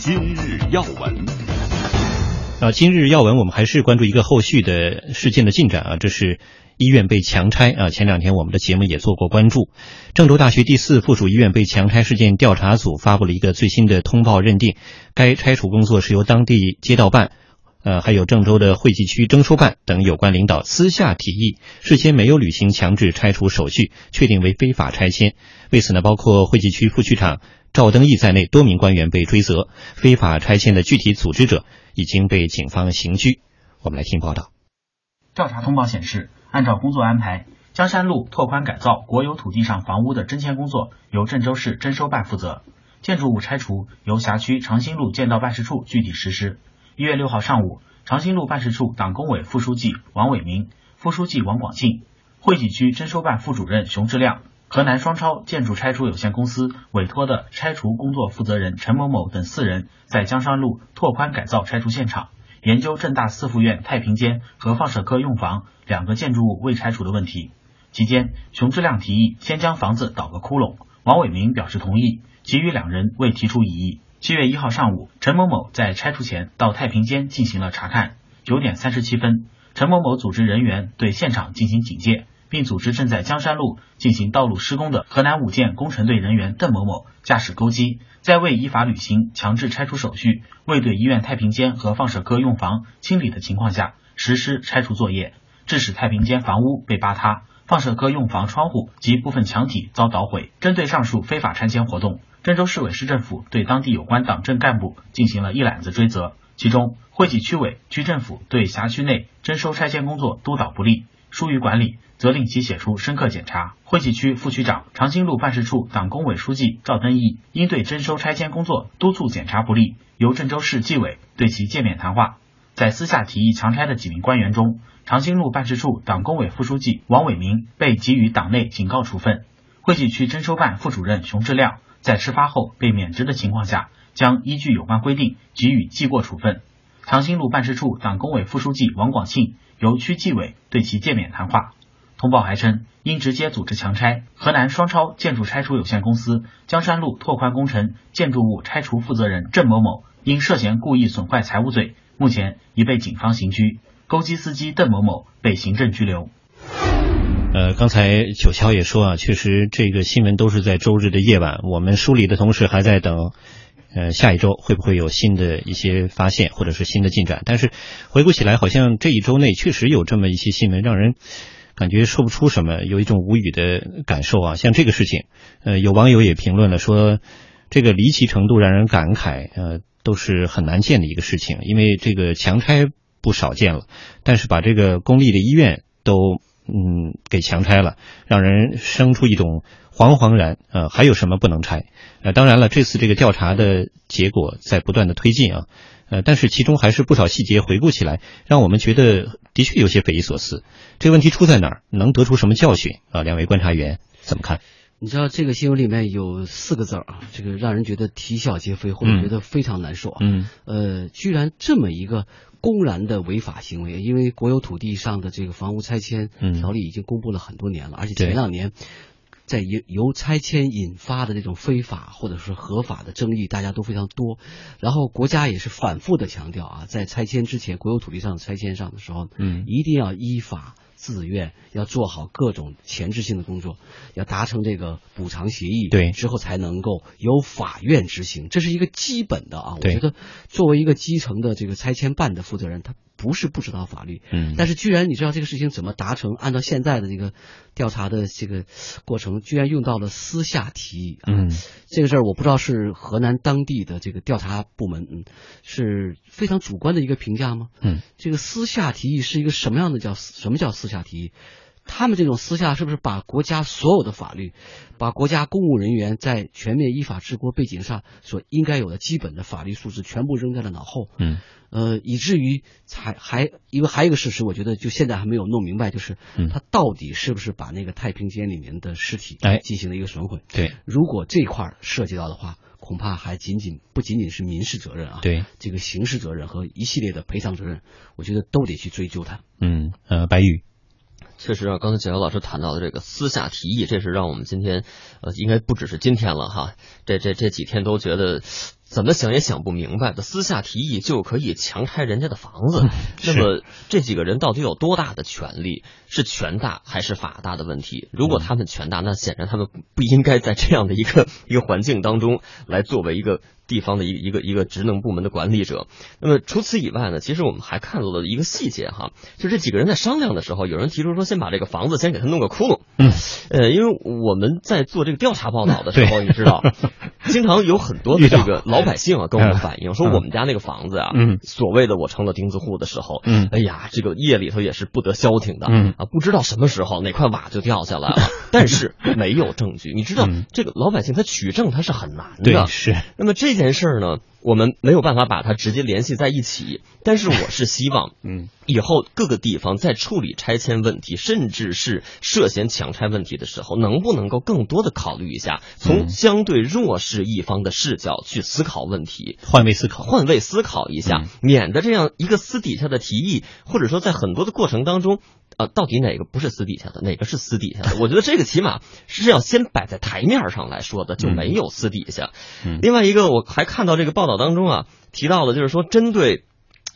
今日要闻，啊，今日要闻，我们还是关注一个后续的事件的进展啊，这是医院被强拆啊。前两天我们的节目也做过关注，郑州大学第四附属医院被强拆事件调查组发布了一个最新的通报，认定该拆除工作是由当地街道办。呃，还有郑州的惠济区征收办等有关领导私下提议，事先没有履行强制拆除手续，确定为非法拆迁。为此呢，包括惠济区副区长赵登义在内多名官员被追责，非法拆迁的具体组织者已经被警方刑拘。我们来听报道。调查通报显示，按照工作安排，江山路拓宽改造国有土地上房屋的征迁工作由郑州市征收办负责，建筑物拆除由辖区长兴路建道办事处具体实施。一月六号上午，长兴路办事处党工委副书记王伟明、副书记王广庆、惠济区征收办副主任熊志亮、河南双超建筑拆除有限公司委托的拆除工作负责人陈某某等四人，在江山路拓宽改造拆除现场研究郑大四附院太平间和放射科用房两个建筑物未拆除的问题。期间，熊志亮提议先将房子倒个窟窿，王伟明表示同意，其余两人未提出异议。七月一号上午，陈某某在拆除前到太平间进行了查看。九点三十七分，陈某某组织人员对现场进行警戒，并组织正在江山路进行道路施工的河南五建工程队人员邓某某驾驶钩机，在未依法履行强制拆除手续、未对医院太平间和放射科用房清理的情况下实施拆除作业，致使太平间房屋被扒塌，放射科用房窗户及部分墙体遭捣毁。针对上述非法拆迁活动，郑州市委市政府对当地有关党政干部进行了一揽子追责，其中惠济区委、区政府对辖区内征收拆迁工作督导不力、疏于管理，责令其写出深刻检查。惠济区副区长、长兴路办事处党工委书记赵登义因对征收拆迁工作督促检查不力，由郑州市纪委对其诫勉谈话。在私下提议强拆的几名官员中，长兴路办事处党工委副书记王伟明被给予党内警告处分，惠济区征收办副主任熊志亮。在事发后被免职的情况下，将依据有关规定给予记过处分。长兴路办事处党工委副书记王广庆由区纪委对其诫勉谈话。通报还称，因直接组织强拆，河南双超建筑拆除有限公司江山路拓宽工程建筑物拆除负责人郑某某因涉嫌故意损坏财物罪，目前已被警方刑拘。钩机司机邓某某被行政拘留。呃，刚才九霄也说啊，确实这个新闻都是在周日的夜晚，我们梳理的同时还在等，呃，下一周会不会有新的一些发现或者是新的进展？但是回顾起来，好像这一周内确实有这么一些新闻，让人感觉说不出什么，有一种无语的感受啊。像这个事情，呃，有网友也评论了说，这个离奇程度让人感慨，呃，都是很难见的一个事情，因为这个强拆不少见了，但是把这个公立的医院都。嗯，给强拆了，让人生出一种惶惶然。呃，还有什么不能拆？呃，当然了，这次这个调查的结果在不断的推进啊。呃，但是其中还是不少细节，回顾起来，让我们觉得的确有些匪夷所思。这个问题出在哪儿？能得出什么教训？啊，两位观察员怎么看？你知道这个新闻里面有四个字儿啊，这个让人觉得啼笑皆非，或者觉得非常难受啊。嗯。呃，居然这么一个。公然的违法行为，因为国有土地上的这个房屋拆迁条例已经公布了很多年了，而且前两年在由由拆迁引发的这种非法或者是合法的争议，大家都非常多。然后国家也是反复的强调啊，在拆迁之前，国有土地上的拆迁上的时候，嗯，一定要依法。自愿要做好各种前置性的工作，要达成这个补偿协议，对之后才能够由法院执行，这是一个基本的啊。我觉得作为一个基层的这个拆迁办的负责人，他。不是不知道法律，嗯，但是居然你知道这个事情怎么达成？按照现在的这个调查的这个过程，居然用到了私下提议，嗯，这个事儿我不知道是河南当地的这个调查部门，嗯，是非常主观的一个评价吗？嗯，这个私下提议是一个什么样的叫什么叫私下提议？他们这种私下是不是把国家所有的法律，把国家公务人员在全面依法治国背景上所应该有的基本的法律素质全部扔在了脑后？嗯，呃，以至于还还因为还有一个事实，我觉得就现在还没有弄明白，就是他到底是不是把那个太平间里面的尸体哎进行了一个损毁？对，如果这块涉及到的话，恐怕还仅仅不仅仅是民事责任啊，对，这个刑事责任和一系列的赔偿责任，我觉得都得去追究他。嗯，呃，白宇。确实啊，刚才蒋瑶老师谈到的这个私下提议，这是让我们今天，呃，应该不只是今天了哈，这这这几天都觉得怎么想也想不明白的私下提议就可以强拆人家的房子。那么这几个人到底有多大的权利？是权大还是法大的问题？如果他们权大，那显然他们不应该在这样的一个一个环境当中来作为一个。地方的一一个一个职能部门的管理者，那么除此以外呢，其实我们还看到了一个细节哈，就这几个人在商量的时候，有人提出说先把这个房子先给他弄个窟窿，嗯，呃，因为我们在做这个调查报道的时候，你知道，经常有很多的这个老百姓啊跟我们反映说，我们家那个房子啊，嗯，所谓的我成了钉子户的时候，嗯，哎呀，这个夜里头也是不得消停的，嗯。啊，不知道什么时候哪块瓦就掉下来了，但是没有证据，你知道这个老百姓他取证他是很难的，是，那么这件事儿呢？我们没有办法把它直接联系在一起，但是我是希望，嗯，以后各个地方在处理拆迁问题，甚至是涉嫌强拆问题的时候，能不能够更多的考虑一下，从相对弱势一方的视角去思考问题，换位思考，换位思考一下，免得这样一个私底下的提议，或者说在很多的过程当中。啊，到底哪个不是私底下的，哪个是私底下的？我觉得这个起码是要先摆在台面上来说的，就没有私底下。另外一个，我还看到这个报道当中啊，提到了就是说针对。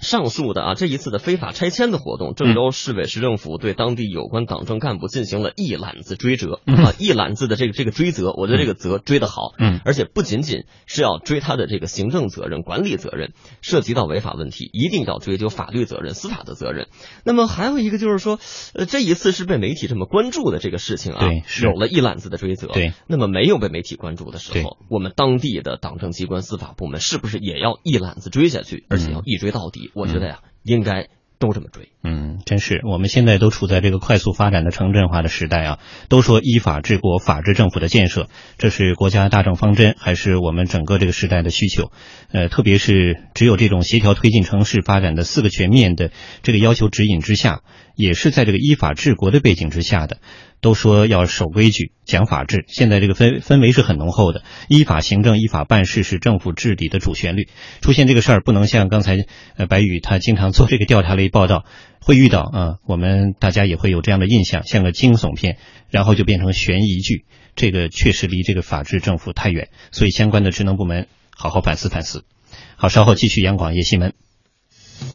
上述的啊，这一次的非法拆迁的活动，郑州市委市政府对当地有关党政干部进行了一揽子追责啊，一揽子的这个这个追责，我觉得这个责追得好，嗯，而且不仅仅是要追他的这个行政责任、管理责任，涉及到违法问题，一定要追究法律责任、司法的责任。那么还有一个就是说，呃，这一次是被媒体这么关注的这个事情啊，对，有了一揽子的追责，对。那么没有被媒体关注的时候，我们当地的党政机关、司法部门是不是也要一揽子追下去，而且要一追到底？我觉得呀，应该都这么追。嗯，真是，我们现在都处在这个快速发展的城镇化的时代啊。都说依法治国、法治政府的建设，这是国家大政方针，还是我们整个这个时代的需求？呃，特别是只有这种协调推进城市发展的四个全面的这个要求指引之下，也是在这个依法治国的背景之下的。都说要守规矩、讲法治，现在这个氛氛围是很浓厚的。依法行政、依法办事是政府治理的主旋律。出现这个事儿，不能像刚才呃白宇他经常做这个调查类报道，会遇到啊，我们大家也会有这样的印象，像个惊悚片，然后就变成悬疑剧。这个确实离这个法治政府太远，所以相关的职能部门好好反思反思。好，稍后继续央广夜新闻。